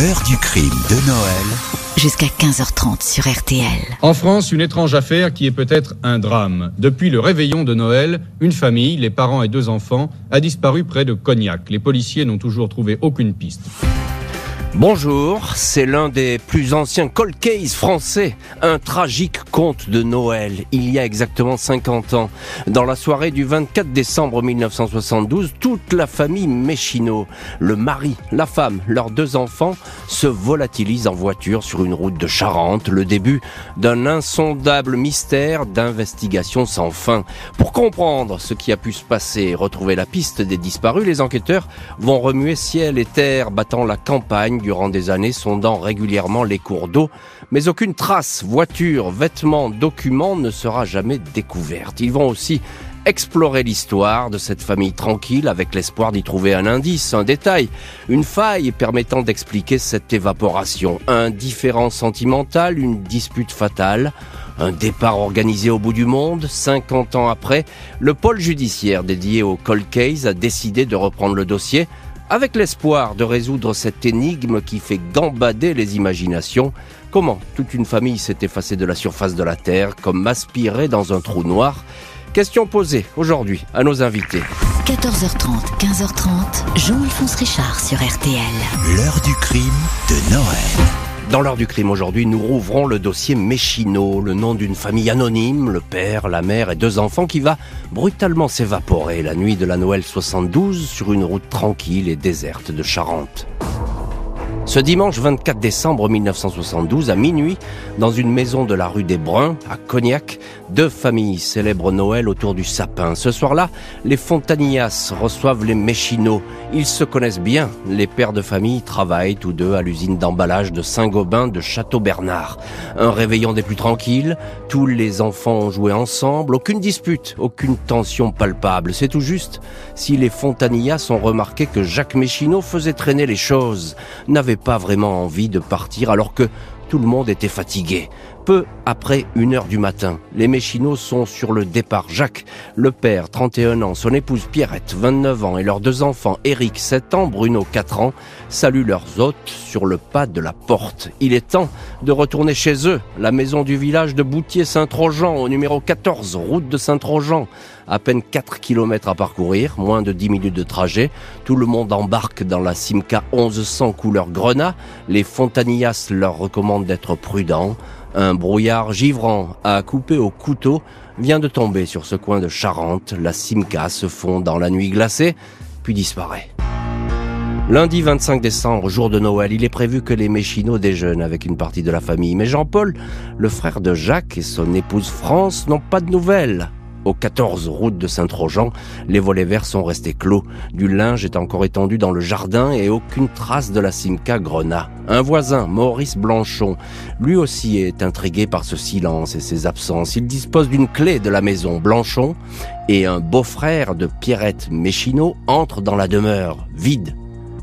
L'heure du crime de Noël. Jusqu'à 15h30 sur RTL. En France, une étrange affaire qui est peut-être un drame. Depuis le réveillon de Noël, une famille, les parents et deux enfants, a disparu près de Cognac. Les policiers n'ont toujours trouvé aucune piste. Bonjour, c'est l'un des plus anciens cold case français, un tragique conte de Noël, il y a exactement 50 ans. Dans la soirée du 24 décembre 1972, toute la famille Méchino, le mari, la femme, leurs deux enfants, se volatilisent en voiture sur une route de Charente, le début d'un insondable mystère d'investigation sans fin. Pour comprendre ce qui a pu se passer et retrouver la piste des disparus, les enquêteurs vont remuer ciel et terre, battant la campagne durant des années, sondant régulièrement les cours d'eau, mais aucune trace, voiture, vêtements, documents ne sera jamais découverte. Ils vont aussi explorer l'histoire de cette famille tranquille avec l'espoir d'y trouver un indice, un détail, une faille permettant d'expliquer cette évaporation, un différent sentimental, une dispute fatale, un départ organisé au bout du monde. 50 ans après, le pôle judiciaire dédié au cold case a décidé de reprendre le dossier avec l'espoir de résoudre cette énigme qui fait gambader les imaginations. Comment toute une famille s'est effacée de la surface de la Terre comme aspirée dans un trou noir Question posée aujourd'hui à nos invités. 14h30, 15h30, Jean-Alphonse Richard sur RTL. L'heure du crime de Noël. Dans l'heure du crime aujourd'hui, nous rouvrons le dossier Méchino, le nom d'une famille anonyme, le père, la mère et deux enfants qui va brutalement s'évaporer la nuit de la Noël 72 sur une route tranquille et déserte de Charente. Ce dimanche 24 décembre 1972, à minuit, dans une maison de la rue des Bruns, à Cognac, deux familles célèbrent Noël autour du sapin. Ce soir-là, les Fontanillas reçoivent les Méchino. Ils se connaissent bien. Les pères de famille travaillent tous deux à l'usine d'emballage de Saint-Gobain de Château-Bernard. Un réveillon des plus tranquilles. Tous les enfants ont joué ensemble. Aucune dispute, aucune tension palpable. C'est tout juste si les Fontanillas ont remarqué que Jacques Méchino faisait traîner les choses, pas vraiment envie de partir alors que tout le monde était fatigué. Peu après une heure du matin, les Méchinos sont sur le départ. Jacques, le père, 31 ans, son épouse Pierrette, 29 ans, et leurs deux enfants, Eric, 7 ans, Bruno, 4 ans, saluent leurs hôtes sur le pas de la porte. Il est temps de retourner chez eux, la maison du village de Boutier-Saint-Trojan, au numéro 14, route de Saint-Trojan. À peine 4 km à parcourir, moins de 10 minutes de trajet. Tout le monde embarque dans la Simca 1100 couleur grenat. Les Fontanillas leur recommandent d'être prudents. Un brouillard givrant à couper au couteau vient de tomber sur ce coin de Charente. La Simca se fond dans la nuit glacée, puis disparaît. Lundi 25 décembre, jour de Noël, il est prévu que les Méchino déjeunent avec une partie de la famille. Mais Jean-Paul, le frère de Jacques et son épouse France n'ont pas de nouvelles. Au 14 route de Saint-Trojan, les volets verts sont restés clos. Du linge est encore étendu dans le jardin et aucune trace de la Simca Grenat. Un voisin, Maurice Blanchon, lui aussi est intrigué par ce silence et ses absences. Il dispose d'une clé de la maison Blanchon et un beau-frère de Pierrette Méchino entre dans la demeure, vide.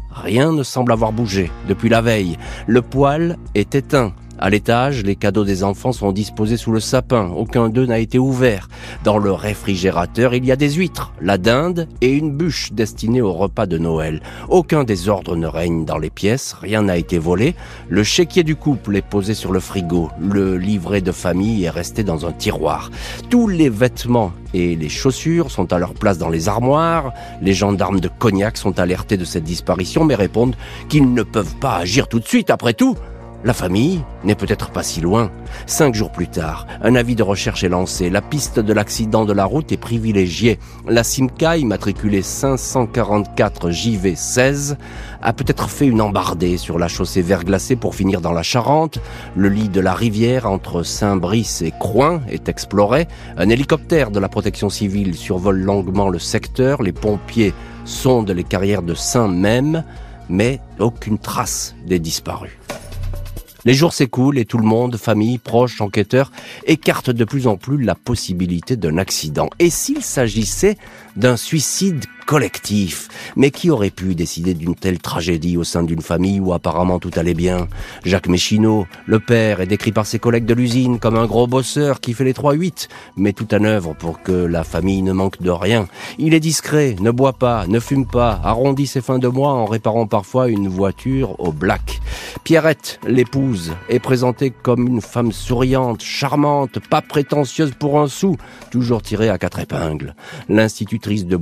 Rien ne semble avoir bougé depuis la veille. Le poêle est éteint. À l'étage, les cadeaux des enfants sont disposés sous le sapin. Aucun d'eux n'a été ouvert. Dans le réfrigérateur, il y a des huîtres, la dinde et une bûche destinée au repas de Noël. Aucun désordre ne règne dans les pièces, rien n'a été volé. Le chéquier du couple est posé sur le frigo. Le livret de famille est resté dans un tiroir. Tous les vêtements et les chaussures sont à leur place dans les armoires. Les gendarmes de Cognac sont alertés de cette disparition mais répondent qu'ils ne peuvent pas agir tout de suite après tout. La famille n'est peut-être pas si loin. Cinq jours plus tard, un avis de recherche est lancé. La piste de l'accident de la route est privilégiée. La Simca, immatriculée 544 JV16, a peut-être fait une embardée sur la chaussée verglacée pour finir dans la Charente. Le lit de la rivière entre Saint-Brice et Croin est exploré. Un hélicoptère de la protection civile survole longuement le secteur. Les pompiers sondent les carrières de Saint-Même, mais aucune trace des disparus. Les jours s'écoulent et tout le monde, famille, proches, enquêteurs, écarte de plus en plus la possibilité d'un accident. Et s'il s'agissait d'un suicide collectif. Mais qui aurait pu décider d'une telle tragédie au sein d'une famille où apparemment tout allait bien? Jacques Méchineau, le père, est décrit par ses collègues de l'usine comme un gros bosseur qui fait les 3-8, met tout en œuvre pour que la famille ne manque de rien. Il est discret, ne boit pas, ne fume pas, arrondit ses fins de mois en réparant parfois une voiture au black. Pierrette, l'épouse, est présentée comme une femme souriante, charmante, pas prétentieuse pour un sou, toujours tirée à quatre épingles. L'institutrice de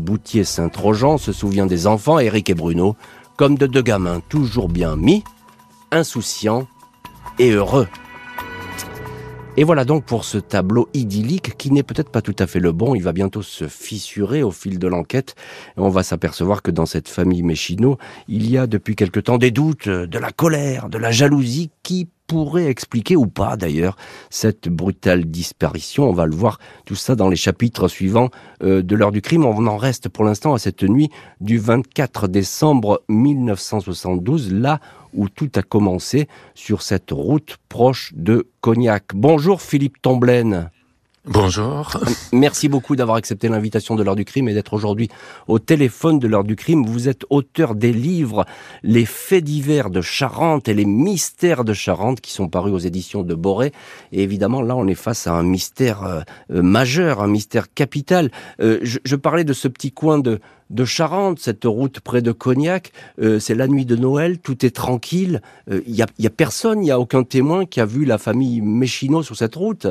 Boutier-Saint-Trojan se souvient des enfants, Eric et Bruno, comme de deux gamins toujours bien mis, insouciants et heureux. Et voilà donc pour ce tableau idyllique qui n'est peut-être pas tout à fait le bon. Il va bientôt se fissurer au fil de l'enquête. On va s'apercevoir que dans cette famille Méchino, il y a depuis quelque temps des doutes, de la colère, de la jalousie qui pourrait expliquer ou pas d'ailleurs cette brutale disparition. On va le voir tout ça dans les chapitres suivants euh, de l'heure du crime. On en reste pour l'instant à cette nuit du 24 décembre 1972, là où tout a commencé sur cette route proche de Cognac. Bonjour Philippe Tomblaine. Bonjour. Merci beaucoup d'avoir accepté l'invitation de l'heure du crime et d'être aujourd'hui au téléphone de l'heure du crime. Vous êtes auteur des livres Les faits divers de Charente et les mystères de Charente qui sont parus aux éditions de Boré. Et évidemment, là, on est face à un mystère euh, euh, majeur, un mystère capital. Euh, je, parlais de ce petit coin de, de Charente, cette route près de Cognac. c'est la nuit de Noël, tout est tranquille. Il n'y a, y a personne, il n'y a aucun témoin qui a vu la famille Méchino sur cette route?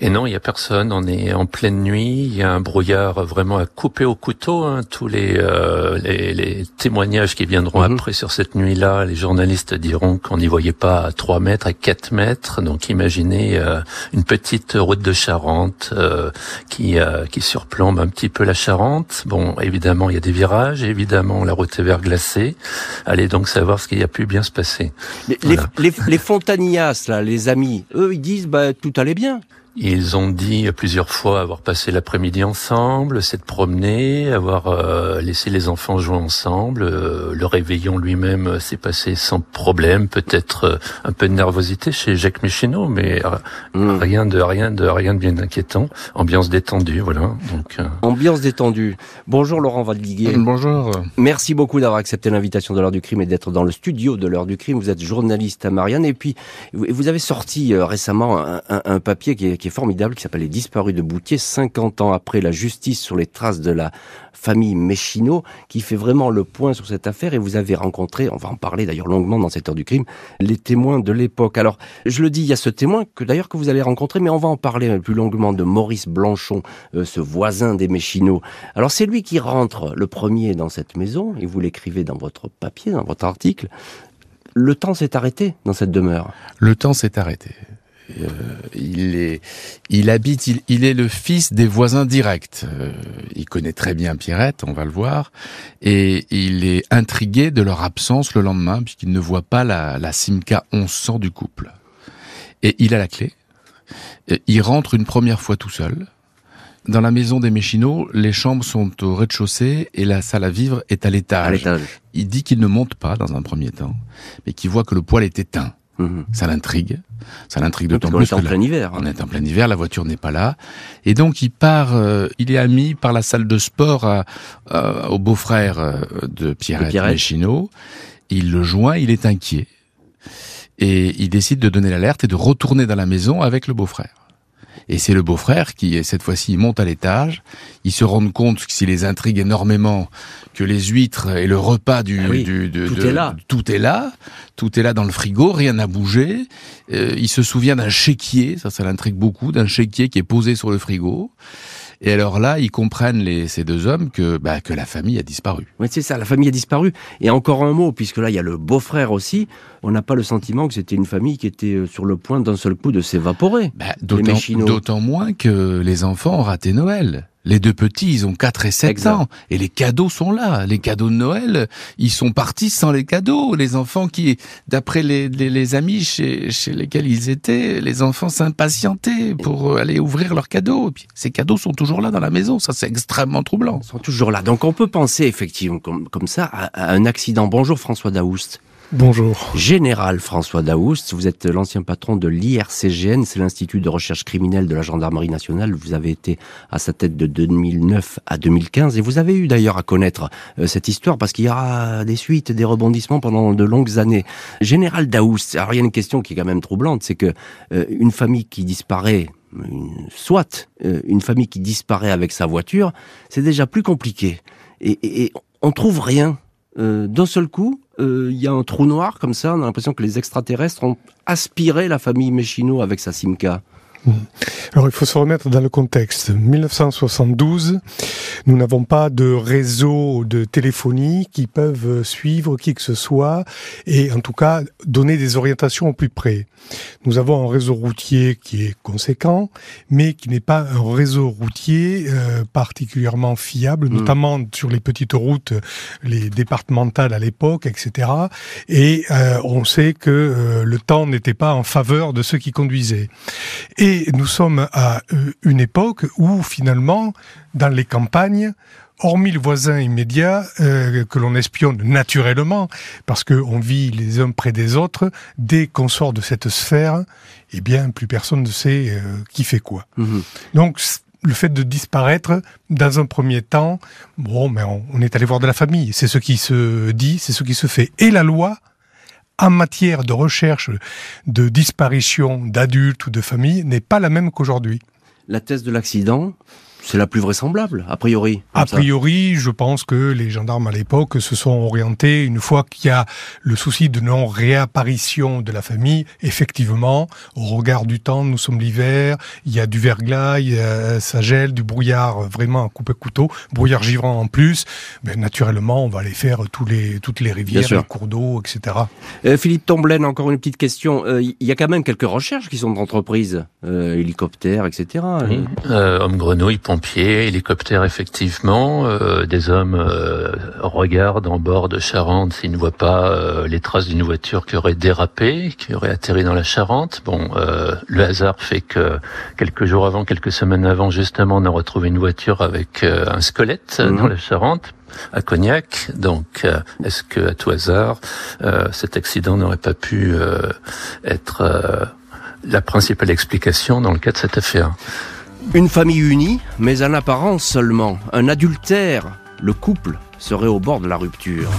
Et non, il y a personne. On est en pleine nuit. Il y a un brouillard vraiment à couper au couteau. Hein. Tous les, euh, les, les, témoignages qui viendront Mhm. après sur cette nuit-là, les journalistes diront qu'on n'y voyait pas à 3 mètres, à 4 mètres. Donc imaginez euh, une petite route de Charente euh, qui, euh, qui surplombe un petit peu la Charente. Bon, évidemment, il y a des virages. Évidemment, la route est verglacée. Allez donc savoir ce qui a pu bien se passer. Les, Voilà. les, les, les Fontanillas, là, les amis, eux, ils disent bah tout allait bien. Ils ont dit plusieurs fois avoir passé l'après-midi ensemble, s'être promenés, avoir euh, laissé les enfants jouer ensemble. Euh, le réveillon lui-même euh, s'est passé sans problème. Peut-être euh, un peu de nervosité chez Jacques Michino, mais euh, Mm. rien de rien de rien de bien inquiétant. Ambiance détendue, voilà. Donc euh, Ambiance détendue. Bonjour Laurent Valdiguier. Bonjour. Merci beaucoup d'avoir accepté l'invitation de l'heure du crime et d'être dans le studio de l'heure du crime. Vous êtes journaliste à Marianne et puis vous vous avez sorti euh, récemment un, un- un papier qui est, qui est formidable qui s'appelle Les disparus de Boutier, 50 ans après la justice sur les traces de la famille Méchino, qui fait vraiment le point sur cette affaire et vous avez rencontré, on va en parler d'ailleurs longuement dans cette heure du crime, les témoins de l'époque. Alors, je le dis, il y a ce témoin que d'ailleurs que vous allez rencontrer, mais on va en parler plus longuement de Maurice Blanchon, euh, ce voisin des Méchino. Alors c'est lui qui rentre le premier dans cette maison, et vous l'écrivez dans votre papier, dans votre article. Le temps s'est arrêté dans cette demeure. Le temps s'est arrêté. Euh, il est, il habite, il, il est le fils des voisins directs. Euh, il connaît très bien Pierrette, on va le voir, et il est intrigué de leur absence le lendemain puisqu'il ne voit pas la, la Simca 1100 du couple. Et il a la clé. Et il rentre une première fois tout seul. Dans la maison des Méchino, les chambres sont au rez-de-chaussée et la salle à vivre est à l'étage. Il dit qu'il ne monte pas dans un premier temps, mais qu'il voit que le poêle est éteint. Mhm. Ça l'intrigue. Ça l'intrigue d'autant plus est en la- plein hiver. hein. on est en plein hiver, la voiture n'est pas là. Et donc il part, euh, il est ami par la salle de sport à- à- au beau-frère euh, de Pierrette, Pierrette. Méchino. Il le joint, il est inquiet. Et il décide de donner l'alerte et de retourner dans la maison avec le beau-frère. Et c'est le beau-frère qui, cette fois-ci, monte à l'étage. Il se rend compte, s'il les intrigue énormément, que les huîtres et le repas du... Ah oui, du- de- tout de- est là. Tout est là. Tout est là dans le frigo, rien n'a bougé. Euh, il se souvient d'un chéquier, ça, ça l'intrigue beaucoup, d'un chéquier qui est posé sur le frigo. Et alors là, ils comprennent, les, ces deux hommes, que, bah, que la famille a disparu. Oui, c'est ça, la famille a disparu. Et encore un mot, puisque là, il y a le beau-frère aussi. On n'a pas le sentiment que c'était une famille qui était euh, sur le point d'un seul coup de s'évaporer. Bah, d'autant, moins que les enfants ont raté Noël. Les deux petits, ils ont 4 et 7 Exact. ans. Et les cadeaux sont là. Les cadeaux de Noël, ils sont partis sans les cadeaux. Les enfants qui, d'après les, les, les amis chez, chez lesquels ils étaient, les enfants s'impatientaient pour aller ouvrir leurs cadeaux. Et puis, ces cadeaux sont toujours là dans la maison. Ça, c'est extrêmement troublant. Ils sont toujours là. Donc on peut penser effectivement comme, comme ça à, à un accident. Bonjour François Daoust. Bonjour. Général François Daoust, vous êtes l'ancien patron de l'IRCGN, c'est l'Institut de recherche criminelle de la gendarmerie nationale. Vous avez été à sa tête de 2009 à 2015 et vous avez eu d'ailleurs à connaître euh, cette histoire parce qu'il y aura des suites, des rebondissements pendant de longues années. Général Daoust, alors il y a une question qui est quand même troublante, c'est que euh, une famille qui disparaît soit euh, une famille qui disparaît avec sa voiture, c'est déjà plus compliqué. Et, et- et on trouve rien. Euh, D'un seul coup, euh, il y a un trou noir comme ça. On a l'impression que les extraterrestres ont aspiré la famille Méchino avec sa Simca. Alors il faut se remettre dans le contexte. 1972, nous n'avons pas de réseau de téléphonie qui peuvent suivre qui que ce soit et en tout cas donner des orientations au plus près. Nous avons un réseau routier qui est conséquent, mais qui n'est pas un réseau routier euh, particulièrement fiable, hmm. notamment sur les petites routes, les départementales à l'époque, etc. Et euh, on sait que euh, le temps n'était pas en faveur de ceux qui conduisaient. Et nous sommes à euh, une époque où finalement, dans les campagnes, hormis le voisin immédiat euh, que l'on espionne naturellement, parce qu'on vit les uns près des autres, dès qu'on sort de cette sphère, eh bien, plus personne ne sait euh, qui fait quoi. Mhm. Donc, le fait de disparaître, dans un premier temps, bon, mais on est allé voir de la famille. C'est ce qui se dit, c'est ce qui se fait. Et la loi en matière de recherche de disparition d'adultes ou de familles n'est pas la même qu'aujourd'hui. La thèse de l'accident, c'est la plus vraisemblable, a priori. A priori, je pense que les gendarmes à l'époque se sont orientés, une fois qu'il y a le souci de non-réapparition de la famille, effectivement, au regard du temps, nous sommes l'hiver, il y a du verglas, il y a, ça gèle, du brouillard vraiment à couper couteau, brouillard givrant en plus, ben, naturellement, on va aller faire tous les, toutes les rivières, les cours d'eau, etc. Euh, Philippe Tomblaine, encore une petite question. Euh, il y a quand même quelques recherches qui sont d'entreprise, euh, hélicoptères, etc. Oui. Euh, homme grenouille, pompiers, hélicoptères effectivement. Euh, des hommes euh, regardent en bord de Charente s'ils ne voient pas euh, les traces d'une voiture qui aurait dérapé, qui aurait atterri dans la Charente. Bon, le hasard fait que quelques jours avant, quelques semaines avant, justement, on a retrouvé une voiture avec un squelette mhm. dans la Charente à Cognac. Donc, est-ce que à tout hasard, cet accident n'aurait pas pu être la principale explication dans le cas de cette affaire? Une famille unie, mais en apparence seulement. Un adultère. Le couple serait au bord de la rupture.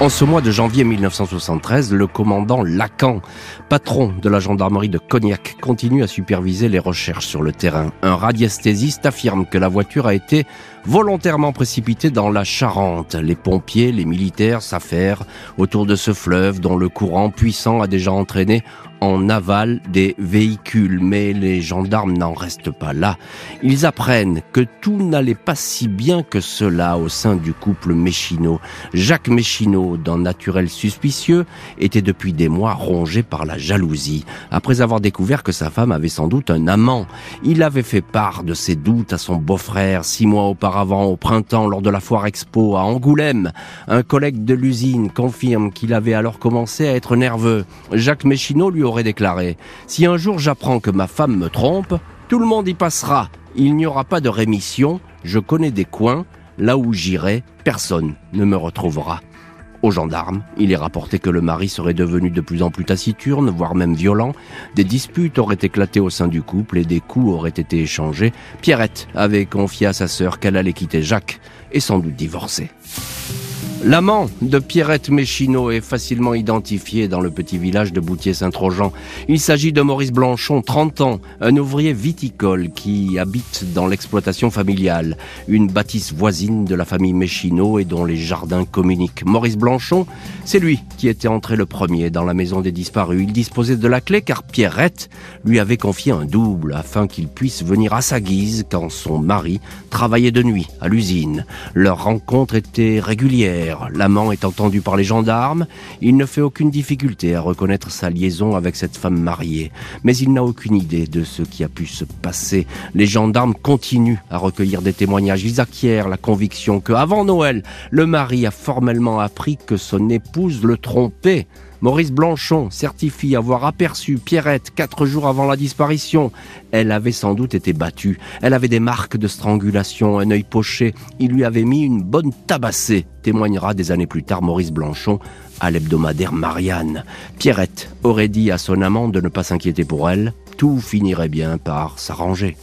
En ce mois de janvier 1973, le commandant Lacan, patron de la gendarmerie de Cognac, continue à superviser les recherches sur le terrain. Un radiesthésiste affirme que la voiture a été volontairement précipitée dans la Charente. Les pompiers, les militaires s'affairent autour de ce fleuve dont le courant puissant a déjà entraîné en aval des véhicules. Mais les gendarmes n'en restent pas là. Ils apprennent que tout n'allait pas si bien que cela au sein du couple Méchineau. Jacques Méchineau, d'un naturel suspicieux, était depuis des mois rongé par la jalousie. Après avoir découvert que sa femme avait sans doute un amant, il avait fait part de ses doutes à son beau-frère six mois auparavant au printemps lors de la foire expo à Angoulême. Un collègue de l'usine confirme qu'il avait alors commencé à être nerveux. Jacques Méchineau lui aurait déclaré Si un jour j'apprends que ma femme me trompe, tout le monde y passera. Il n'y aura pas de rémission. Je connais des coins. Là où j'irai, personne ne me retrouvera. Aux gendarmes, il est rapporté que le mari serait devenu de plus en plus taciturne, voire même violent. Des disputes auraient éclaté au sein du couple et des coups auraient été échangés. Pierrette avait confié à sa sœur qu'elle allait quitter Jacques et sans doute divorcer. L'amant de Pierrette Méchineau est facilement identifié dans le petit village de Boutier-Saint-Trojan. Il s'agit de Maurice Blanchon, 30 ans, un ouvrier viticole qui habite dans l'exploitation familiale, une bâtisse voisine de la famille Méchineau et dont les jardins communiquent. Maurice Blanchon, c'est lui qui était entré le premier dans la maison des disparus. Il disposait de la clé car Pierrette lui avait confié un double afin qu'il puisse venir à sa guise quand son mari travaillait de nuit à l'usine. Leur rencontre était régulière L'amant est entendu par les gendarmes. Il ne fait aucune difficulté à reconnaître sa liaison avec cette femme mariée. Mais il n'a aucune idée de ce qui a pu se passer. Les gendarmes continuent à recueillir des témoignages. Ils acquièrent la conviction que, avant Noël, le mari a formellement appris que son épouse le trompait. Maurice Blanchon certifie avoir aperçu Pierrette quatre jours avant la disparition. Elle avait sans doute été battue. Elle avait des marques de strangulation, un œil poché. Il lui avait mis une bonne tabassée, témoignera des années plus tard Maurice Blanchon à l'hebdomadaire Marianne. Pierrette aurait dit à son amant de ne pas s'inquiéter pour elle. Tout finirait bien par s'arranger.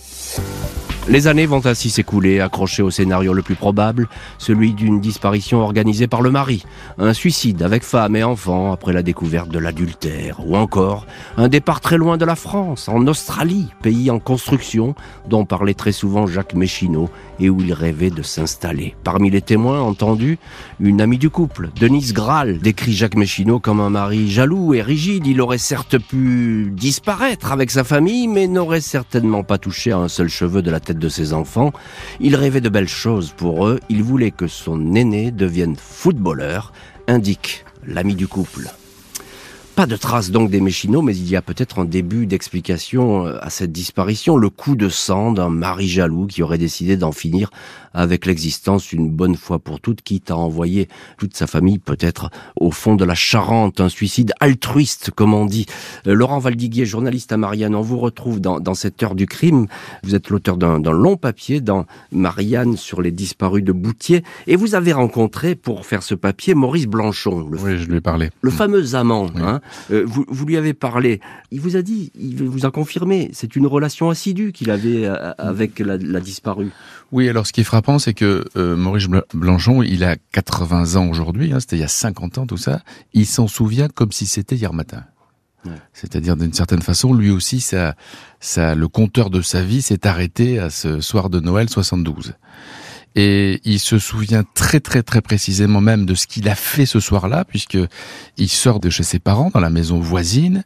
Les années vont ainsi s'écouler, accrochées au scénario le plus probable, celui d'une disparition organisée par le mari, un suicide avec femme et enfant après la découverte de l'adultère, ou encore un départ très loin de la France, en Australie, pays en construction, dont parlait très souvent Jacques Méchineau et où il rêvait de s'installer. Parmi les témoins entendus, une amie du couple, Denise Graal, décrit Jacques Méchineau comme un mari jaloux et rigide. Il aurait certes pu disparaître avec sa famille, mais n'aurait certainement pas touché à un seul cheveu de la tête de ses enfants. Il rêvait de belles choses pour eux. Il voulait que son aîné devienne footballeur, indique l'ami du couple. Pas de traces donc des Méchinots, mais il y a peut-être un début d'explication euh, à cette disparition, le coup de sang d'un mari jaloux qui aurait décidé d'en finir avec l'existence une bonne fois pour toutes, quitte à envoyer toute sa famille peut-être au fond de la Charente, un suicide altruiste comme on dit. Euh, Laurent Valdiguier, journaliste à Marianne, on vous retrouve dans, dans cette heure du crime. Vous êtes l'auteur d'un long papier dans Marianne sur les disparus de Boutier et vous avez rencontré pour faire ce papier Maurice Blanchon. Le, oui, je lui ai parlé. Le fameux amant. Hein, euh, vous, vous, lui avez parlé. Il vous a dit, il vous a confirmé, c'est une relation assidue qu'il avait euh, avec la, la disparue. Oui, alors ce qui est frappant, c'est que euh, Maurice Blanchon, il a 80 ans aujourd'hui, hein, c'était il y a 50 ans tout ça, il s'en souvient comme si c'était hier matin. Ouais. C'est-à-dire d'une certaine façon, lui aussi, ça, ça, le compteur de sa vie s'est arrêté à ce soir de Noël 72. Et il se souvient très très très précisément même de ce qu'il a fait ce soir-là, puisque il sort de chez ses parents dans la maison voisine,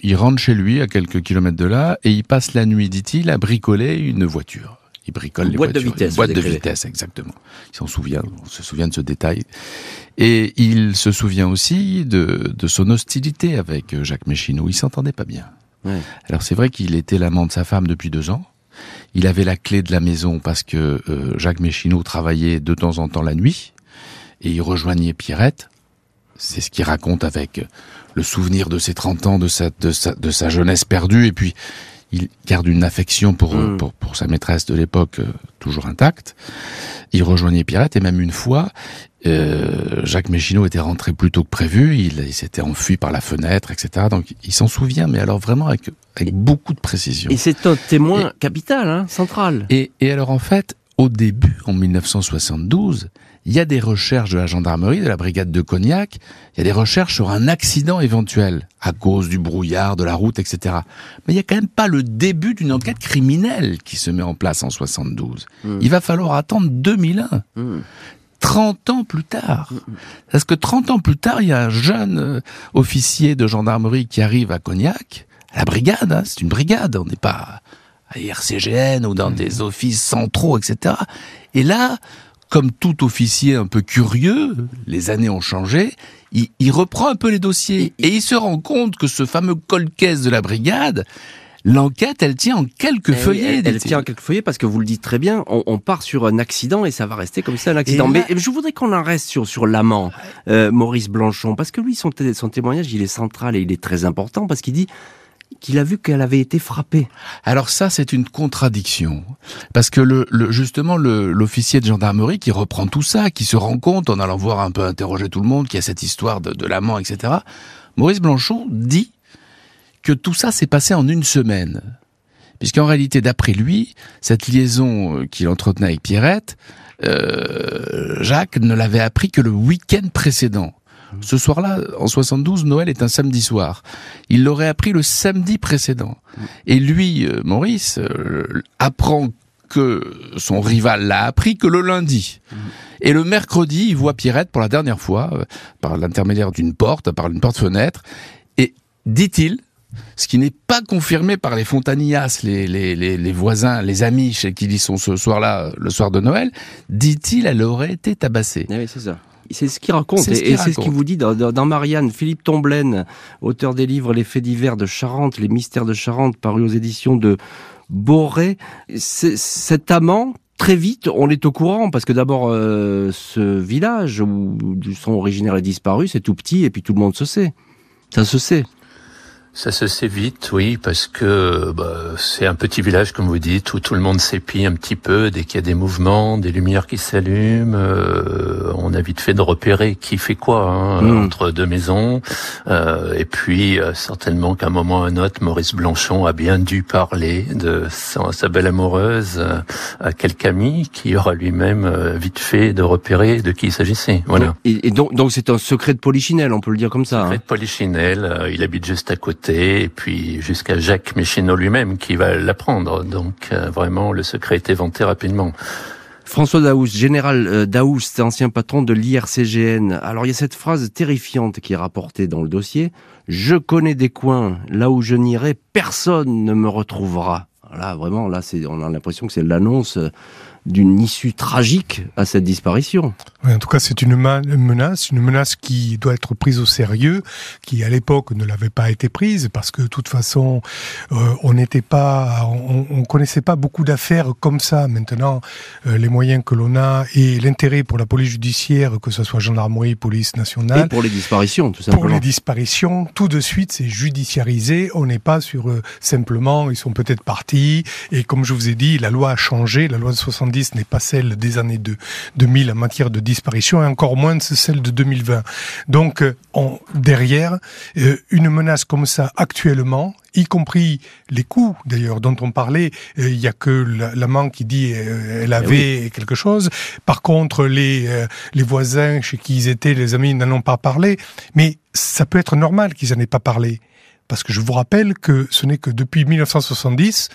il rentre chez lui à quelques kilomètres de là, et il passe la nuit, dit-il, à bricoler une voiture. Une les boîte voitures. de vitesse. Boîte de vitesse, exactement. Il s'en souvient, on se souvient de ce détail. Et il se souvient aussi de, de son hostilité avec Jacques Méchineau. Il s'entendait pas bien. Ouais. Alors c'est vrai qu'il était l'amant de sa femme depuis deux ans. Il avait la clé de la maison parce que euh, Jacques Méchineau travaillait de temps en temps la nuit et il rejoignait Pierrette. C'est ce qu'il raconte avec le souvenir de ses 30 ans, de sa, de sa, de sa jeunesse perdue et puis il garde une affection pour, Mm. pour, pour sa maîtresse de l'époque euh, toujours intacte. Il rejoignait Pierrette et même une fois, euh, Jacques Méchineau était rentré plus tôt que prévu, il, il s'était enfui par la fenêtre, etc. Donc il s'en souvient, mais alors vraiment avec, avec beaucoup de précision. Et c'est un témoin capital, hein, central. Et, et alors en fait, au début, en 1972, il y a des recherches de la gendarmerie, de la brigade de Cognac, il y a des recherches sur un accident éventuel, à cause du brouillard, de la route, etc. Mais il n'y a quand même pas le début d'une enquête criminelle qui se met en place en 72. Mm. Il va falloir attendre 2001. Mm. 30 ans plus tard. Parce que 30 ans plus tard, il y a un jeune euh, officier de gendarmerie qui arrive à Cognac, à la brigade, hein, c'est une brigade, on n'est pas à IRCGN ou dans des offices centraux, etc. Et là, comme tout officier un peu curieux, les années ont changé, il, il reprend un peu les dossiers et il se rend compte que ce fameux colcaisse de la brigade, l'enquête, elle tient en quelques Eh feuillets. Elle, elle tient en quelques feuillets parce que vous le dites très bien, on, on part sur un accident et ça va rester comme ça un accident. Là- Mais je voudrais qu'on en reste sur, sur l'amant, euh, Maurice Blanchon, parce que lui, son, son témoignage, il est central et il est très important parce qu'il dit qu'il a vu qu'elle avait été frappée. Alors ça, c'est une contradiction. Parce que le, le- justement, l'officier de gendarmerie qui reprend tout ça, qui se rend compte en allant voir un peu interroger tout le monde, qui a cette histoire de, de l'amant, etc. Maurice Blanchon dit que tout ça s'est passé en une semaine. Puisqu'en réalité, d'après lui, cette liaison euh, qu'il entretenait avec Pierrette, euh, Jacques ne l'avait appris que le week-end précédent. Ce soir-là, en 72, Noël est un samedi soir. Il l'aurait appris le samedi précédent. Et lui, euh, Maurice, euh, apprend que son rival l'a appris que le lundi. Et le mercredi, il voit Pierrette pour la dernière fois, euh, par l'intermédiaire d'une porte, par une porte-fenêtre. Et dit-il, ce qui n'est pas confirmé par les Fontanillas, les, les, les, les voisins, les amis chez qui ils sont ce soir-là, le soir de Noël, dit-il, elle aurait été tabassée. Eh oui, c'est ça. C'est ce qu'il raconte et, c'est ce qu'il vous dit dans, Marianne. Philippe Tomblaine, auteur des livres Les faits divers de Charente, Les mystères de Charente, paru aux éditions de Boré. Cet amant, très vite, on est au courant parce que d'abord, euh, ce village où son originaire est disparu, c'est tout petit et puis tout le monde se sait. Ça se sait. Ça se sait vite, oui, parce que bah, c'est un petit village, comme vous dites, où tout le monde s'épie un petit peu dès qu'il y a des mouvements, des lumières qui s'allument. Euh, on a vite fait de repérer qui fait quoi hein, Mm. entre deux maisons. Euh, et puis, euh, certainement qu'à un moment ou à un autre, Maurice Blanchon a bien dû parler de sa, sa belle amoureuse euh, à quelques amis, qui aura lui-même euh, vite fait de repérer de qui il s'agissait. Voilà. Et, et donc, donc c'est un secret de polichinelle, on peut le dire comme ça. hein. Fred Polichinelle, euh, il habite juste à côté, et puis jusqu'à Jacques Méchineau lui-même qui va l'apprendre. Donc euh, vraiment, le secret est éventé rapidement. François Daoust, général euh, Daoust, ancien patron de l'IRCGN. Alors il y a cette phrase terrifiante qui est rapportée dans le dossier. Je connais des coins, là où je n'irai, personne ne me retrouvera. Là, vraiment, là, c'est, on a l'impression que c'est l'annonce euh, d'une issue tragique à cette disparition. Oui, en tout cas, c'est une menace, une menace qui doit être prise au sérieux, qui à l'époque ne l'avait pas été prise parce que de toute façon, euh, on n'était pas, on, on connaissait pas beaucoup d'affaires comme ça. Maintenant, euh, les moyens que l'on a et l'intérêt pour la police judiciaire, que ce soit gendarmerie, police Et nationale, pour les disparitions, tout pour simplement. les disparitions, tout de suite, c'est judiciarisé. On n'est pas sur euh, simplement, ils sont peut-être partis. Et comme je vous ai dit, la loi a changé. La loi de 70 n'est pas celle des années de 2000 en matière de disparition, et encore moins celle de 2020. Donc, euh, on, derrière, euh, une menace comme ça actuellement, y compris les coups d'ailleurs dont on parlait, euh, il y a que la- l'amant qui dit euh, elle avait quelque chose. Par contre, les euh, les voisins chez qui ils étaient, les amis n'en ont pas parlé. Mais ça peut être normal qu'ils n'en aient pas parlé. Parce que je vous rappelle que ce n'est que depuis 1970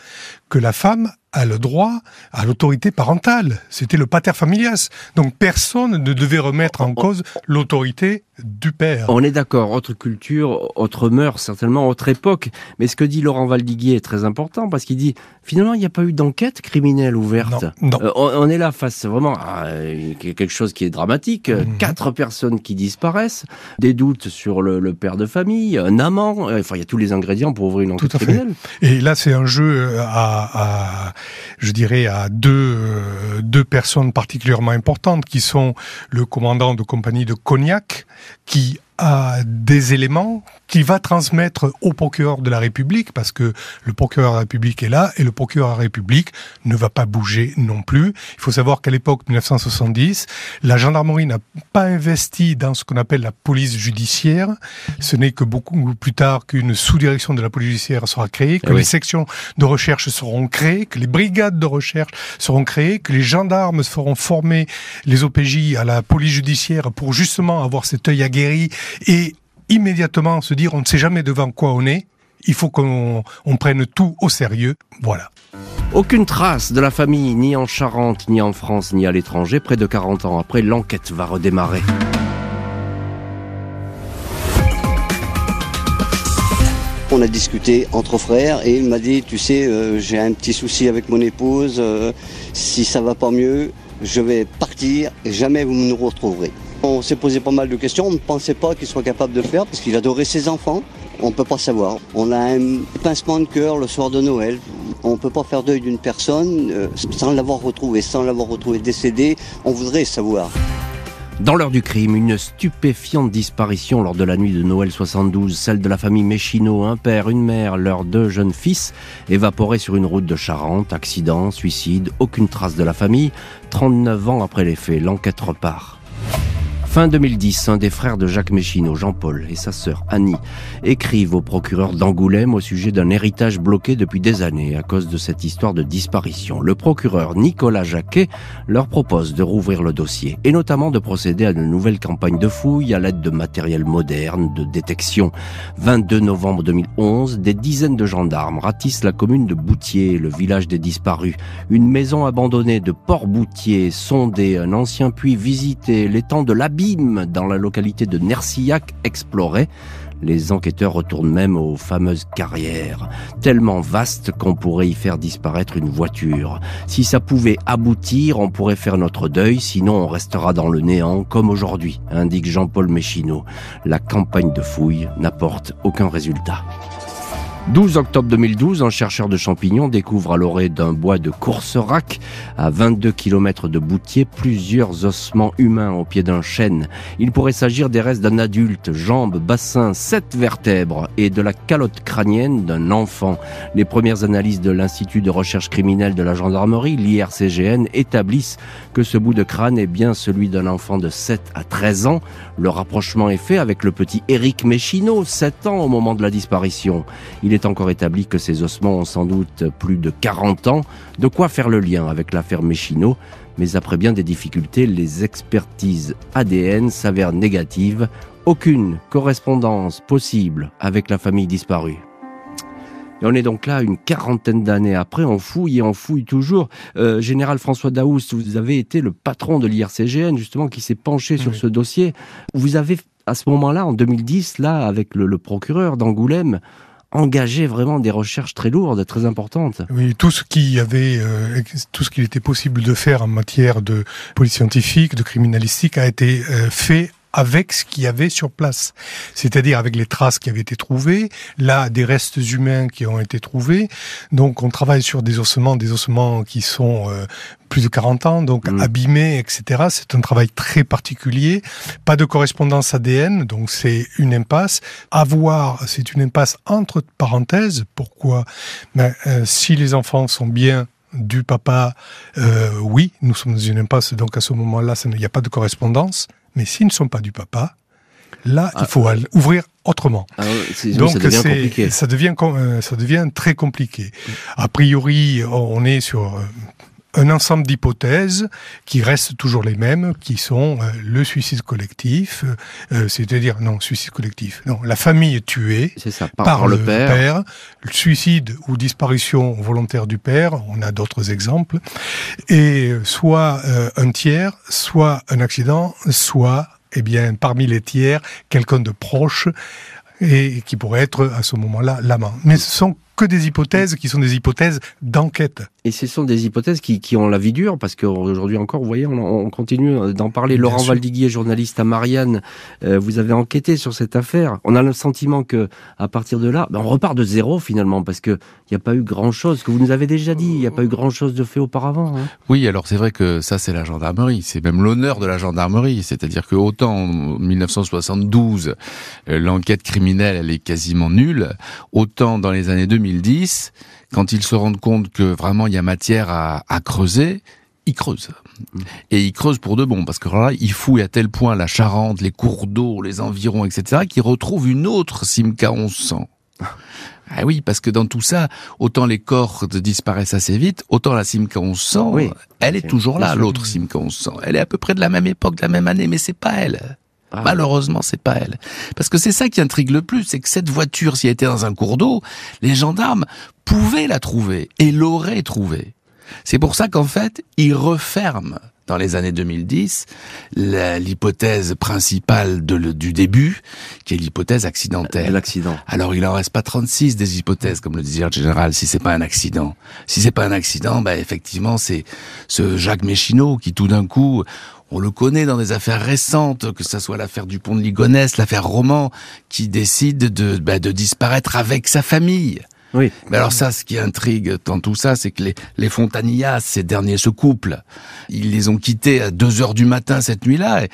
que la femme a le droit à l'autorité parentale. C'était le pater familias. Donc personne ne devait remettre en cause l'autorité du père. On est d'accord, autre culture, autre mœurs, certainement, autre époque. Mais ce que dit Laurent Valdiguier est très important parce qu'il dit finalement il n'y a pas eu d'enquête criminelle ouverte. Non, non. Euh, on, est là face vraiment à euh, quelque chose qui est dramatique. Mhm. Quatre personnes qui disparaissent, des doutes sur le, le père de famille, un amant. euh, Enfin, il y a tous les ingrédients pour ouvrir une enquête Tout à fait. criminelle. Et là, c'est un jeu à, à, je dirais, à deux, euh, deux personnes particulièrement importantes qui sont le commandant de compagnie de Cognac, qui a des éléments qu'il va transmettre au procureur de la République, parce que le procureur de la République est là, et le procureur de la République ne va pas bouger non plus. Il faut savoir qu'à l'époque 1970, la gendarmerie n'a pas investi dans ce qu'on appelle la police judiciaire. Ce n'est que beaucoup plus tard qu'une sous-direction de la police judiciaire sera créée, que Eh oui. les sections de recherche seront créées, que les brigades de recherche seront créées, que les gendarmes feront former les OPJ à la police judiciaire pour justement avoir cet œil aguerri et immédiatement se dire on ne sait jamais devant quoi on est. Il faut qu'on on prenne tout au sérieux. Voilà. Aucune trace de la famille, ni en Charente, ni en France, ni à l'étranger. Près de 40 ans après, l'enquête va redémarrer. On a discuté entre frères et il m'a dit, tu sais, euh, j'ai un petit souci avec mon épouse, euh, si ça va pas mieux, je vais partir et jamais vous nous retrouverez. On s'est posé pas mal de questions, on ne pensait pas qu'il soit capable de le faire parce qu'il adorait ses enfants. On peut pas savoir. On a un pincement de cœur le soir de Noël. On peut pas faire deuil d'une personne euh, sans l'avoir retrouvé, sans l'avoir retrouvé décédé. On voudrait savoir. Dans l'heure du crime, une stupéfiante disparition lors de la nuit de Noël 72, celle de la famille Méchineau, un père, une mère, leurs deux jeunes fils, évaporés sur une route de Charente, accident, suicide, aucune trace de la famille. 39 ans après les faits, l'enquête repart. Fin 2010, un des frères de Jacques Méchineau, Jean-Paul, et sa sœur Annie écrivent au procureur d'Angoulême au sujet d'un héritage bloqué depuis des années à cause de cette histoire de disparition. Le procureur Nicolas Jacquet leur propose de rouvrir le dossier et notamment de procéder à de nouvelles campagnes de fouilles à l'aide de matériel moderne de détection. 22 novembre 2011, des dizaines de gendarmes ratissent la commune de Boutier, le village des disparus. Une maison abandonnée de Port-Boutier, sondée, un ancien puits visité, l'étang de dans la localité de Nercillac exploré. Les enquêteurs retournent même aux fameuses carrières, tellement vastes qu'on pourrait y faire disparaître une voiture. Si ça pouvait aboutir, on pourrait faire notre deuil, sinon on restera dans le néant comme aujourd'hui, indique Jean-Paul Méchineau. La campagne de fouilles n'apporte aucun résultat. 12 octobre 2012, un chercheur de champignons découvre à l'orée d'un bois de Courserac, à 22 km de Boutier, plusieurs ossements humains au pied d'un chêne. Il pourrait s'agir des restes d'un adulte, jambes, bassin, sept vertèbres et de la calotte crânienne d'un enfant. Les premières analyses de l'Institut de recherche criminelle de la gendarmerie, l'IRCGN, établissent que ce bout de crâne est bien celui d'un enfant de 7 à 13 ans. Le rapprochement est fait avec le petit Éric Méchineau, 7 ans au moment de la disparition. Est encore établi que ces ossements ont sans doute plus de 40 ans, de quoi faire le lien avec l'affaire Méchineau, mais après bien des difficultés, les expertises ADN s'avèrent négatives, aucune correspondance possible avec la famille disparue. Et on est donc là une quarantaine d'années après, on fouille et on fouille toujours. Euh, Général François Daoust, vous avez été le patron de l'IRCGN, justement, qui s'est penché sur ce dossier. Vous avez, à ce moment-là, en 2010, là, avec le, le procureur d'Angoulême, engagé vraiment des recherches très lourdes, très importantes. Oui, tout ce qui avait, euh, tout ce qu'il était possible de faire en matière de police scientifique, de criminalistique, a été euh, fait avec ce qu'il y avait sur place. C'est-à-dire avec les traces qui avaient été trouvées, là, des restes humains qui ont été trouvés. Donc, on travaille sur des ossements, des ossements qui sont euh, plus de 40 ans, donc Mm. abîmés, etc. C'est un travail très particulier. Pas de correspondance ADN, donc c'est une impasse. Avoir, c'est une impasse entre parenthèses. Pourquoi? Ben, euh, Si les enfants sont bien du papa, euh, oui, nous sommes dans une impasse, donc à ce moment-là, il n'y a pas de correspondance. Mais s'ils ne sont pas du papa, là, Ah, il faut aller- ouvrir autrement. Ah, Donc ça devient c'est- compliqué. ça devient com- euh, ça devient très compliqué. A priori, on est sur euh, un ensemble d'hypothèses qui restent toujours les mêmes, qui sont euh, le suicide collectif, euh, euh, c'est-à-dire non suicide collectif, non la famille est tuée ça, par, par, le, le père. le suicide ou disparition volontaire du père, on a d'autres exemples, et soit euh, un tiers, soit un accident, soit, eh bien, parmi les tiers, quelqu'un de proche et qui pourrait être à ce moment-là l'amant. Mais ce sont que des hypothèses qui sont des hypothèses d'enquête. Et ce sont des hypothèses qui, qui ont la vie dure, parce qu'aujourd'hui encore, vous voyez, on, on continue d'en parler. Bien Laurent sûr. Valdiguier, journaliste à Marianne, euh, vous avez enquêté sur cette affaire. On a le sentiment que, à partir de là, ben, on repart de zéro finalement, parce que il n'y a pas eu grand-chose, que vous nous avez déjà dit, il n'y a pas eu grand-chose de fait auparavant. hein. Oui, alors c'est vrai que ça c'est la gendarmerie, c'est même l'honneur de la gendarmerie, c'est-à-dire que autant en 1972 euh, l'enquête criminelle elle est quasiment nulle, autant dans les années 2010 quand ils se rendent compte que vraiment il y a matière à, à creuser, ils creusent. Et ils creusent pour de bon, parce que là, ils fouillent à tel point la Charente, les cours d'eau, les environs, etc., qu'ils retrouvent une autre Simca 1100. Ah oui, parce que dans tout ça, autant les corps disparaissent assez vite, autant la Simca 1100, Oui. elle est toujours là, l'autre Simca 1100. Elle est à peu près de la même époque, de la même année, mais c'est pas elle. Ah. Malheureusement, c'est pas elle. Parce que c'est ça qui intrigue le plus, c'est que cette voiture, si elle était dans un cours d'eau, les gendarmes pouvaient la trouver et l'auraient trouvée. C'est pour ça qu'en fait, ils referment dans les années 2010 la- l'hypothèse principale de le- du début, qui est l'hypothèse accidentelle. L'accident. Alors il en reste pas 36 des hypothèses, comme le disait le général, si c'est pas un accident. Si c'est pas un accident, bah effectivement c'est ce Jacques Méchineau qui tout d'un coup, on le connaît dans des affaires récentes, que ce soit l'affaire du pont de Ligonnès, l'affaire Roman, qui décide de, bah, de disparaître avec sa famille. Oui. Mais alors ça, ce qui intrigue dans tout ça, c'est que les, les Fontanillas, ces derniers ce couple, ils les ont quittés à 2 heures du matin cette nuit-là.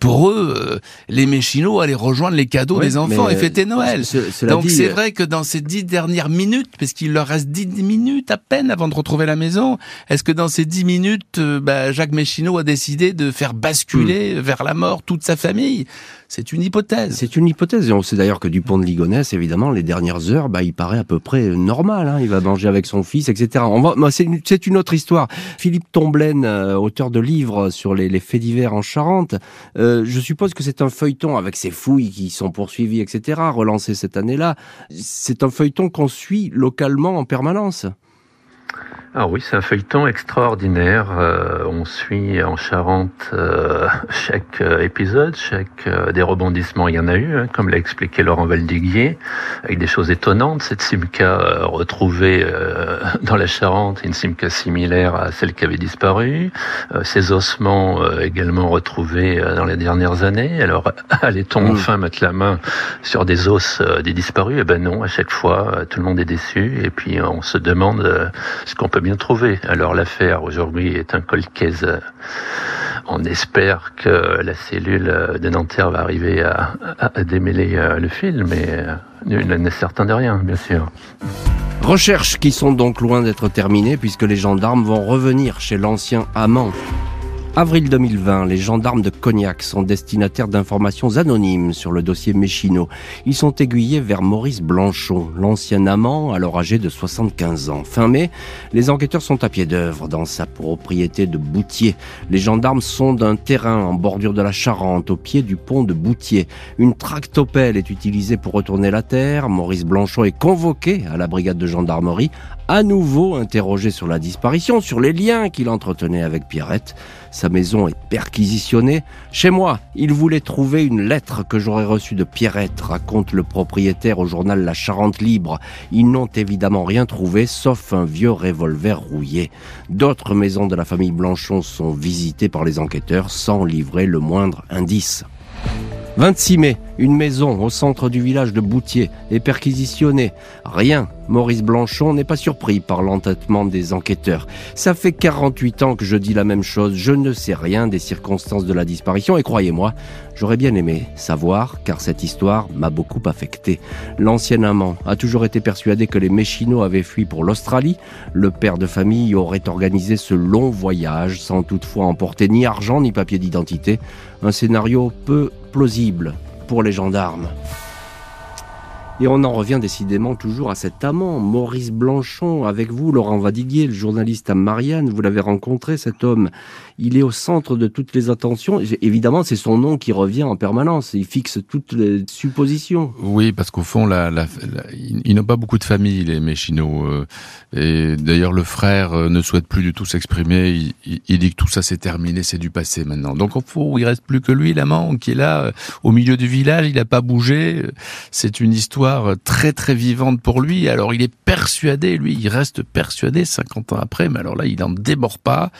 Pour eux, euh, les Méchinots allaient rejoindre les cadeaux Oui, des enfants et fêter Noël. ce- Donc dit, c'est euh, vrai que dans ces dix dernières minutes, parce qu'il leur reste dix minutes à peine avant de retrouver la maison, est-ce que dans ces dix minutes, euh, bah, Jacques Méchineau a décidé de faire basculer vers la mort toute sa famille? C'est une hypothèse. C'est une hypothèse. Et on sait d'ailleurs que du pont de Ligonnès, évidemment, les dernières heures, bah, il paraît à peu près normal. Hein. Il va manger avec son fils, etc. On va, c'est, une, une autre histoire. Philippe Tomblaine, euh, auteur de livres sur les, les faits divers en Charente, euh, je suppose que c'est un feuilleton avec ces fouilles qui sont poursuivies, etc., relancées cette année-là. C'est un feuilleton qu'on suit localement en permanence. Ah oui, c'est un feuilleton extraordinaire. Euh, on suit en Charente euh, chaque euh, épisode, chaque des rebondissements, il y en a eu, hein, comme l'a expliqué Laurent Valdiguier, avec des choses étonnantes. Cette Simca retrouvée dans la Charente, une Simca similaire à celle qui avait disparu. ces ossements également retrouvés dans les dernières années. Alors, allait-on mmh. enfin mettre la main sur des os des disparus? Eh ben non, à chaque fois, tout le monde est déçu. Et puis, on se demande ce qu'on peut bien trouvé. Alors l'affaire aujourd'hui est un colcaise. On espère que la cellule de Nanterre va arriver à, démêler euh, le fil, mais euh, nul n'est certain de rien, bien sûr. Recherches qui sont donc loin d'être terminées puisque les gendarmes vont revenir chez l'ancien amant Avril 2020, les gendarmes de Cognac sont destinataires d'informations anonymes sur le dossier Méchino. Ils sont aiguillés vers Maurice Blanchon, l'ancien amant, alors âgé de 75 ans. Fin mai, les enquêteurs sont à pied d'œuvre dans sa propriété de Boutier. Les gendarmes sont d'un terrain en bordure de la Charente, au pied du pont de Boutier. Une tractopelle est utilisée pour retourner la terre. Maurice Blanchon est convoqué à la brigade de gendarmerie, à nouveau interrogé sur la disparition, sur les liens qu'il entretenait avec Pierrette. Sa maison est perquisitionnée. Chez moi, il voulait trouver une lettre que j'aurais reçue de Pierrette, raconte le propriétaire au journal La Charente Libre. Ils n'ont évidemment rien trouvé, sauf un vieux revolver rouillé. D'autres maisons de la famille Blanchon sont visitées par les enquêteurs sans livrer le moindre indice. 26 mai, une maison au centre du village de Boutier est perquisitionnée. Rien. Maurice Blanchon n'est pas surpris par l'entêtement des enquêteurs. Ça fait 48 ans que je dis la même chose. Je ne sais rien des circonstances de la disparition et croyez-moi, j'aurais bien aimé savoir car cette histoire m'a beaucoup affecté. L'ancien amant a toujours été persuadé que les Méchinots avaient fui pour l'Australie. Le père de famille aurait organisé ce long voyage sans toutefois emporter ni argent ni papier d'identité. Un scénario peu plausible pour les gendarmes. Et on en revient décidément toujours à cet amant, Maurice Blanchon, avec vous, Laurent Vadiguier, le journaliste à Marianne, vous l'avez rencontré, cet homme. Il est au centre de toutes les attentions. Évidemment, c'est son nom qui revient en permanence. Il fixe toutes les suppositions. Oui, parce qu'au fond, ils n'ont pas beaucoup de famille, les Méchinots. Euh, et d'ailleurs, le frère euh, ne souhaite plus du tout s'exprimer. Il, dit que tout ça c'est terminé, c'est du passé maintenant. Donc au fond, il reste plus que lui, l'amant, qui est là, euh, au milieu du village. Il n'a pas bougé. C'est une histoire très très vivante pour lui. Alors il est persuadé, lui, il reste persuadé 50 ans après, mais alors là, il n'en démord pas,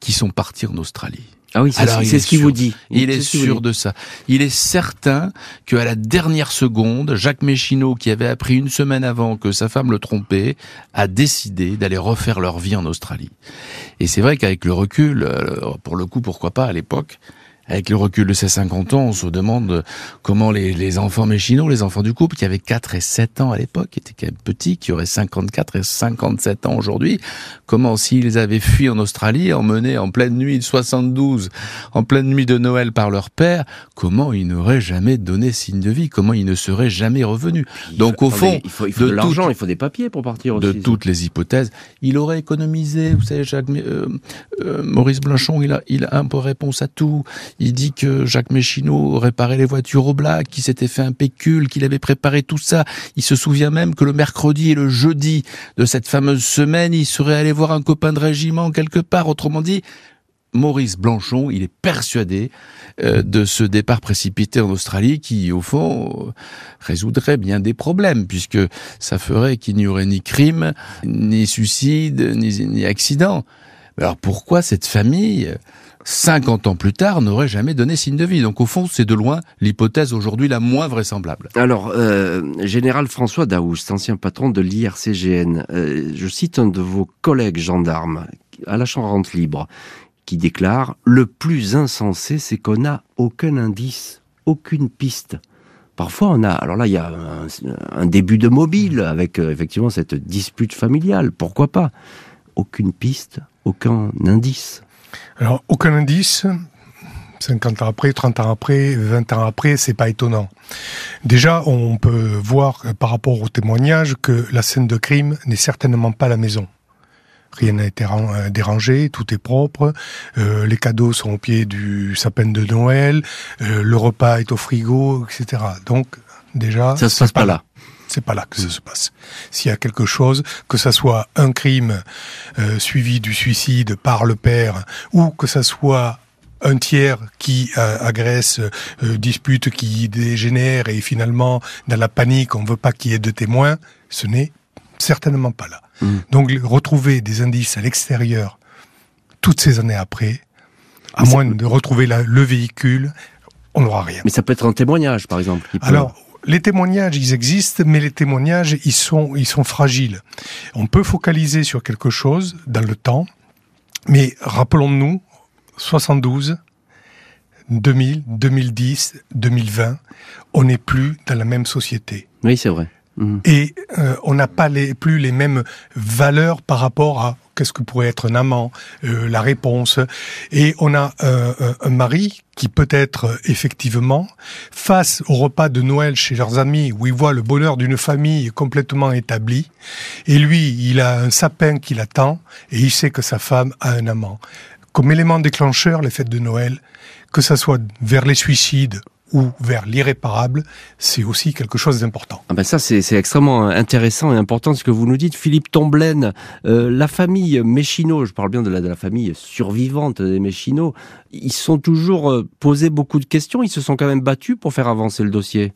qu'ils sont partis en Australie. Ah oui, c'est ce qu'il vous dit. Il, est, sûr de ça. Il est certain qu'à la dernière seconde, Jacques Méchineau, qui avait appris une semaine avant que sa femme le trompait, a décidé d'aller refaire leur vie en Australie. Et c'est vrai qu'avec le recul, euh, pour le coup, pourquoi pas à l'époque, avec le recul de ces 50 ans, on se demande comment les, les enfants méchinots, les enfants du couple, qui avaient 4 et 7 ans à l'époque, qui étaient quand même petits, qui auraient 54 et 57 ans aujourd'hui, comment s'ils avaient fui en Australie, emmenés en pleine nuit de 72, en pleine nuit de Noël par leur père, comment ils n'auraient jamais donné signe de vie, comment ils ne seraient jamais revenus. Donc au fond, il faut, il faut de, l'argent, il faut des papiers pour partir aussi. De toutes les hypothèses, il aurait économisé, vous savez, Jacques, euh, euh, Maurice Blanchon, il a, il a un peu réponse à tout. Il dit que Jacques Méchineau réparait les voitures au black, qu'il s'était fait un pécule, qu'il avait préparé tout ça. Il se souvient même que le mercredi et le jeudi de cette fameuse semaine, il serait allé voir un copain de régiment quelque part. Autrement dit, Maurice Blanchon, il est persuadé euh, de ce départ précipité en Australie qui, au fond, résoudrait bien des problèmes, puisque ça ferait qu'il n'y aurait ni crime, ni suicide, ni, ni accident. Alors pourquoi cette famille? 50 ans plus tard, n'aurait jamais donné signe de vie. Donc au fond, c'est de loin l'hypothèse aujourd'hui la moins vraisemblable. Alors, euh, Général François Daoust, ancien patron de l'IRCGN, euh, je cite un de vos collègues gendarmes à la Charente Libre, qui déclare « Le plus insensé, c'est qu'on n'a aucun indice, aucune piste ». Parfois, on a. Alors là, il y a un, début de mobile avec euh, effectivement cette dispute familiale. Pourquoi pas? Aucune piste, aucun indice. Alors, aucun indice. 50 ans après, 30 ans après, 20 ans après, c'est pas étonnant. Déjà, on peut voir euh, par rapport au témoignage que la scène de crime n'est certainement pas la maison. Rien n'a été euh, dérangé, tout est propre, euh, les cadeaux sont au pied du sapin de Noël, le repas est au frigo, etc. Donc, déjà... Ça se passe pas là. C'est pas là que ça se passe. S'il y a quelque chose, que ça soit un crime euh, suivi du suicide par le père, ou que ça soit un tiers qui euh, agresse, euh, dispute, qui dégénère, et finalement, dans la panique, on veut pas qu'il y ait de témoins, ce n'est certainement pas là. Mm. Donc retrouver des indices à l'extérieur toutes ces années après, à Mais moins de retrouver la- le véhicule, on n'aura rien. Mais ça peut être un témoignage, par exemple. qui peut- Alors, les témoignages, ils existent, mais les témoignages, ils sont, ils sont fragiles. On peut focaliser sur quelque chose dans le temps, mais rappelons-nous, 72, 2000, 2010, 2020, on n'est plus dans la même société. Oui, c'est vrai. Mhm. Et euh, on n'a pas les, plus les mêmes valeurs par rapport à qu'est-ce que pourrait être un amant, euh, la réponse. Et on a euh, un, un mari qui peut-être euh, effectivement, face au repas de Noël chez leurs amis, où il voit le bonheur d'une famille complètement établie, et lui, il a un sapin qui l'attend, et il sait que sa femme a un amant. Comme élément déclencheur, les fêtes de Noël, que ça soit vers les suicides ou vers l'irréparable, c'est aussi quelque chose d'important. Ah ben ça, c'est extrêmement intéressant et important ce que vous nous dites. Philippe Tomblaine, euh, la famille Méchino, je parle bien de la, de la famille survivante des Méchino, ils sont toujours euh, posé beaucoup de questions, ils se sont quand même battus pour faire avancer le dossier.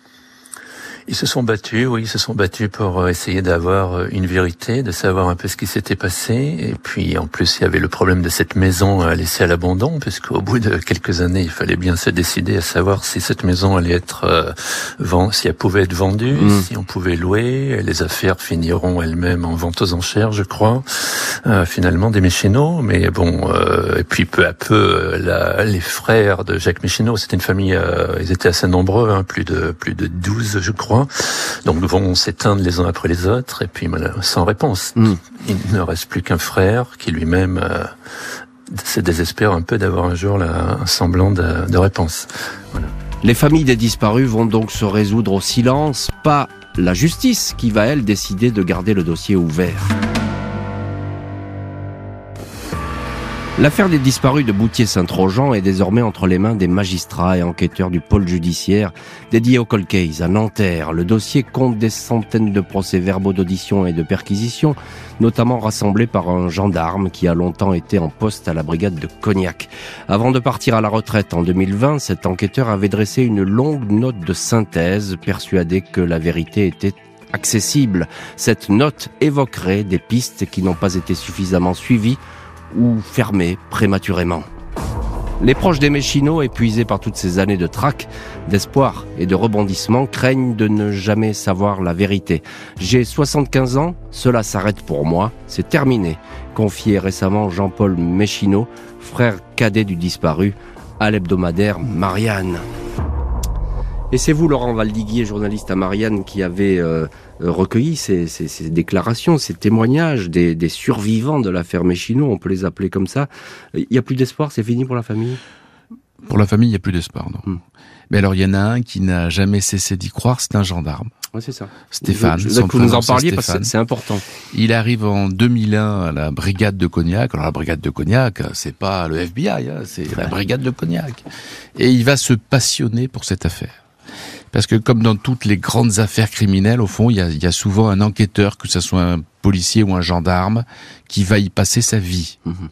Ils se sont battus, oui, ils se sont battus pour euh, essayer d'avoir euh, une vérité, de savoir un peu ce qui s'était passé. Et puis, en plus, il y avait le problème de cette maison laissée à l'abandon, puisqu'au bout de quelques années, il fallait bien se décider à savoir si cette maison allait être euh, vend- si elle pouvait être vendue, Mm. si on pouvait louer. Les affaires finiront elles-mêmes en vente aux enchères, je crois, euh, finalement des Méchineaux. Mais bon, euh, et puis peu à peu, euh, la- les frères de Jacques Méchineau, c'était une famille, euh, ils étaient assez nombreux, hein, plus de plus de 12, je crois. Donc vont s'éteindre les uns après les autres, et puis sans réponse. Mm. Il ne reste plus qu'un frère qui lui-même euh, se désespère un peu d'avoir un jour là, un semblant de, de réponse. Les familles des disparus vont donc se résoudre au silence, pas la justice qui va, elle, décider de garder le dossier ouvert. L'affaire des disparus de Boutier-Saint-Trojan est désormais entre les mains des magistrats et enquêteurs du pôle judiciaire dédié au cold à Nanterre. Le dossier compte des centaines de procès-verbaux d'audition et de perquisition, notamment rassemblés par un gendarme qui a longtemps été en poste à la brigade de Cognac. Avant de partir à la retraite en 2020, cet enquêteur avait dressé une longue note de synthèse, persuadé que la vérité était accessible. Cette note évoquerait des pistes qui n'ont pas été suffisamment suivies ou fermées prématurément. Les proches des Méchino, épuisés par toutes ces années de traque, d'espoir et de rebondissement, craignent de ne jamais savoir la vérité. J'ai 75 ans, cela s'arrête pour moi, c'est terminé, confiait récemment Jean-Paul Méchino, frère cadet du disparu, à l'hebdomadaire Marianne. Et c'est vous, Laurent Valdiguier, journaliste à Marianne, qui avez euh, recueilli ces, ces- ces déclarations, ces témoignages des, des survivants de l'affaire Méchino, on peut les appeler comme ça. Il n'y a plus d'espoir, c'est fini pour la famille? Pour la famille, il n'y a plus d'espoir, non. Hmm. Mais alors, il y en a un qui n'a jamais cessé d'y croire, c'est un gendarme. Oui, c'est ça. Stéphane. Je, je, son que vous nous en parliez parce que c'est c'est important. Il arrive en 2001 à la brigade de Cognac. Alors la brigade de Cognac, c'est pas le FBI, hein, c'est la brigade de Cognac. Et il va se passionner pour cette affaire. Parce que comme dans toutes les grandes affaires criminelles, au fond, il y a, y a souvent un enquêteur, que ce soit un policier ou un gendarme, qui va y passer sa vie. Mhm.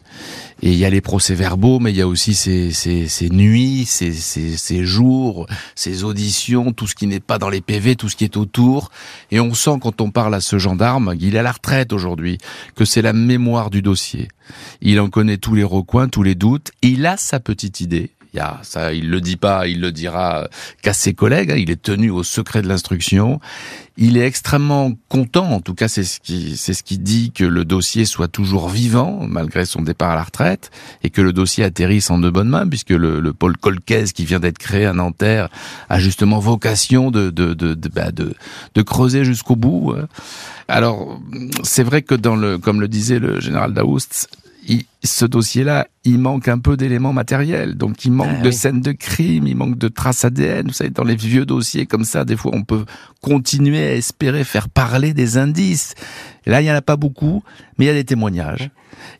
Et il y a les procès-verbaux, mais il y a aussi ces, ces, ces nuits, ces, ces, ces jours, ces auditions, tout ce qui n'est pas dans les PV, tout ce qui est autour. Et on sent quand on parle à ce gendarme, il est à la retraite aujourd'hui, que c'est la mémoire du dossier. Il en connaît tous les recoins, tous les doutes. Il a sa petite idée. Il y a ça, il le dit pas, il le dira qu'à ses collègues. hein. Il est tenu au secret de l'instruction. Il est extrêmement content, en tout cas c'est ce qui c'est ce qui dit que le dossier soit toujours vivant malgré son départ à la retraite et que le dossier atterrisse en de bonnes mains puisque le, le pôle Colcaise qui vient d'être créé à Nanterre a justement vocation de de de de, bah, de, de creuser jusqu'au bout. hein. Alors c'est vrai que dans le comme le disait le général Daoust, il, ce dossier-là, il manque un peu d'éléments matériels. Donc, il manque Ah de oui. scènes de crime, il manque de traces ADN. Vous savez, dans les vieux dossiers comme ça, des fois, on peut continuer à espérer faire parler des indices. Et là, il n'y en a pas beaucoup, mais il y a des témoignages.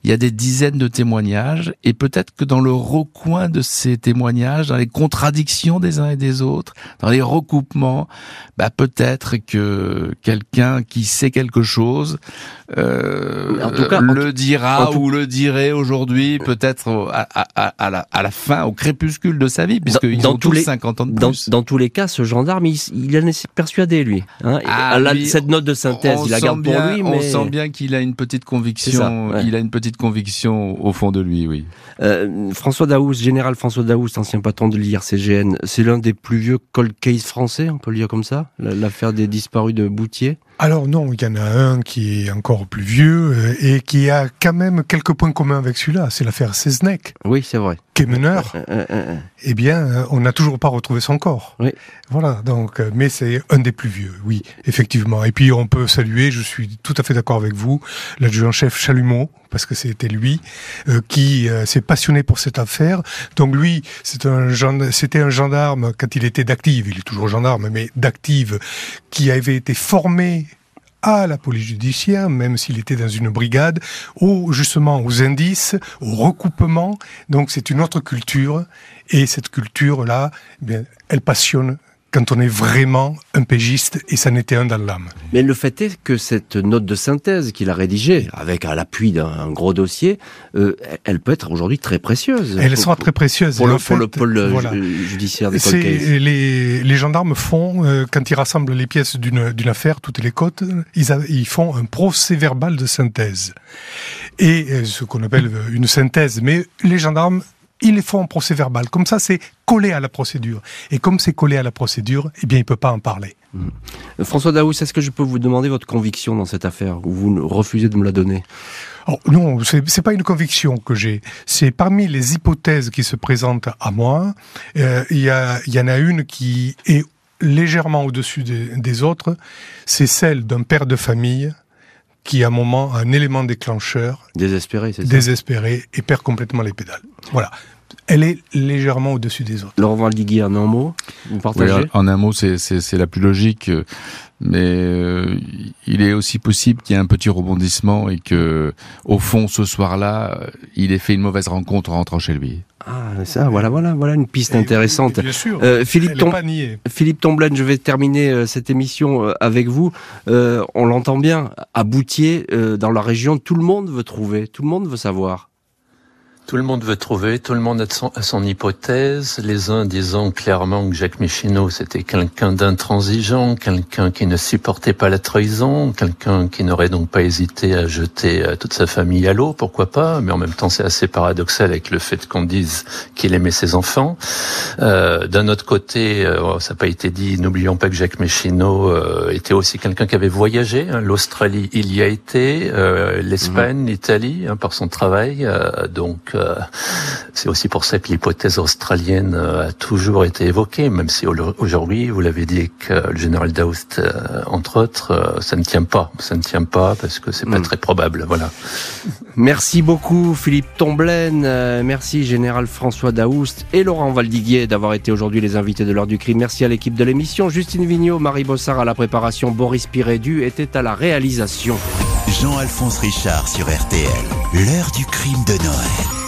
Il y a des dizaines de témoignages, et peut-être que dans le recoin de ces témoignages, dans les contradictions des uns et des autres, dans les recoupements, bah peut-être que quelqu'un qui sait quelque chose euh, En tout cas, en le dira en tout- ou le dirait aujourd'hui, peut-être à, à- à la, à la fin, au crépuscule de sa vie, puisqu'ils dans ont tous les- 50 ans de plus. dans tous les cas, ce gendarme, il, il en est persuadé, lui. Hein. Ah, lui, cette note de synthèse, on il la garde pour bien- lui, On mais... sent bien qu'il a une petite conviction. ça, ouais. Il a une petite conviction au fond de lui, oui. Euh, François Daoust, général François Daoust, ancien patron de l'IRCGN, c'est l'un des plus vieux cold case français, on peut le dire comme ça La- L'affaire des disparus de Boutier Alors non, il y en a un qui est encore plus vieux euh, et qui a quand même quelques points communs avec celui-là. C'est l'affaire Seznec, Oui, c'est vrai. qui est meneur. Euh, euh, Eh bien, on n'a toujours pas retrouvé son corps. Oui. Voilà, donc, mais c'est un des plus vieux, oui, effectivement. Et puis, on peut saluer, je suis tout à fait d'accord avec vous, l'adjudant-chef Chalumeau, parce que c'était lui euh, qui euh, s'est passionné pour cette affaire. Donc lui, c'est un c'était un gendarme quand il était d'active, il est toujours gendarme, mais d'active, qui avait été formé à la police judiciaire, même s'il était dans une brigade, au, justement aux indices, au recoupement. Donc c'est une autre culture. Et cette culture-là, eh elle passionne quand on est vraiment un pégiste, et ça n'était un dans l'âme. Mais le fait est que cette note de synthèse qu'il a rédigée, avec à l'appui d'un gros dossier, euh, elle peut être aujourd'hui très précieuse. Elle Pour- sera très précieuse. pour le, en pour le fait, pôle euh, voilà. ju- judiciaire des les, les gendarmes font euh, quand ils rassemblent les pièces d'une affaire, toutes les côtes, ils, a- ils font un procès verbal de synthèse et euh, ce qu'on appelle une synthèse. Mais les gendarmes ils les font en procès verbal. Comme ça, c'est collé à la procédure. Et comme c'est collé à la procédure, eh bien, il peut pas en parler. Euh, François Daous, est-ce que je peux vous demander votre conviction dans cette affaire? Ou vous refusez de me la donner? Oh, non, c'est c'est pas une conviction que j'ai. C'est parmi les hypothèses qui se présentent à moi, euh, il y, en a une qui est légèrement au-dessus des, des autres. C'est celle d'un père de famille qui, à un moment, a un élément déclencheur, Désespéré, c'est ça? Désespéré, et perd complètement les pédales. Voilà. Elle est légèrement au-dessus des autres. Laurent Valdiguier, en un mot Vous Oui, partagez en un mot, c'est- c'est c'est la plus logique, euh, mais euh, il est aussi possible qu'il y ait un petit rebondissement et que, au fond, ce soir-là, euh, il ait fait une mauvaise rencontre en rentrant chez lui. Ah, ça, voilà, voilà, voilà une piste Et- intéressante. bien sûr. Euh, Philippe, Tom-. Philippe Tomblaine, je vais terminer euh, cette émission euh, avec vous. Euh, on l'entend bien, à Boutier, euh, dans la région, tout le monde veut trouver, tout le monde veut savoir. Tout le monde veut trouver, tout le monde a son, a son hypothèse, les uns disant clairement que Jacques Michino c'était quelqu'un d'intransigeant, quelqu'un qui ne supportait pas la trahison, quelqu'un qui n'aurait donc pas hésité à jeter euh, toute sa famille à l'eau, pourquoi pas, mais en même temps c'est assez paradoxal avec le fait qu'on dise qu'il aimait ses enfants. Euh, D'un autre côté, euh, ça n'a pas été dit, n'oublions pas que Jacques Michino euh, était aussi quelqu'un qui avait voyagé, hein. l'Australie il y a été, euh, l'Espagne, l'Italie, hein, par son travail, euh, donc euh, c'est aussi pour ça que l'hypothèse australienne euh, a toujours été évoquée, même si au- aujourd'hui, vous l'avez dit, que le général Daoust, euh, entre autres, euh, ça ne tient pas. Ça ne tient pas parce que c'est pas Mm. très probable. Voilà. Merci beaucoup Philippe Tomblaine, merci Général François Daoust et Laurent Valdiguier d'avoir été aujourd'hui les invités de l'heure du crime. Merci à l'équipe de l'émission, Justine Vignot, Marie Bossard à la préparation, Boris Pirédu était à la réalisation. Jean-Alphonse Richard sur RTL. L'heure du crime de Noël.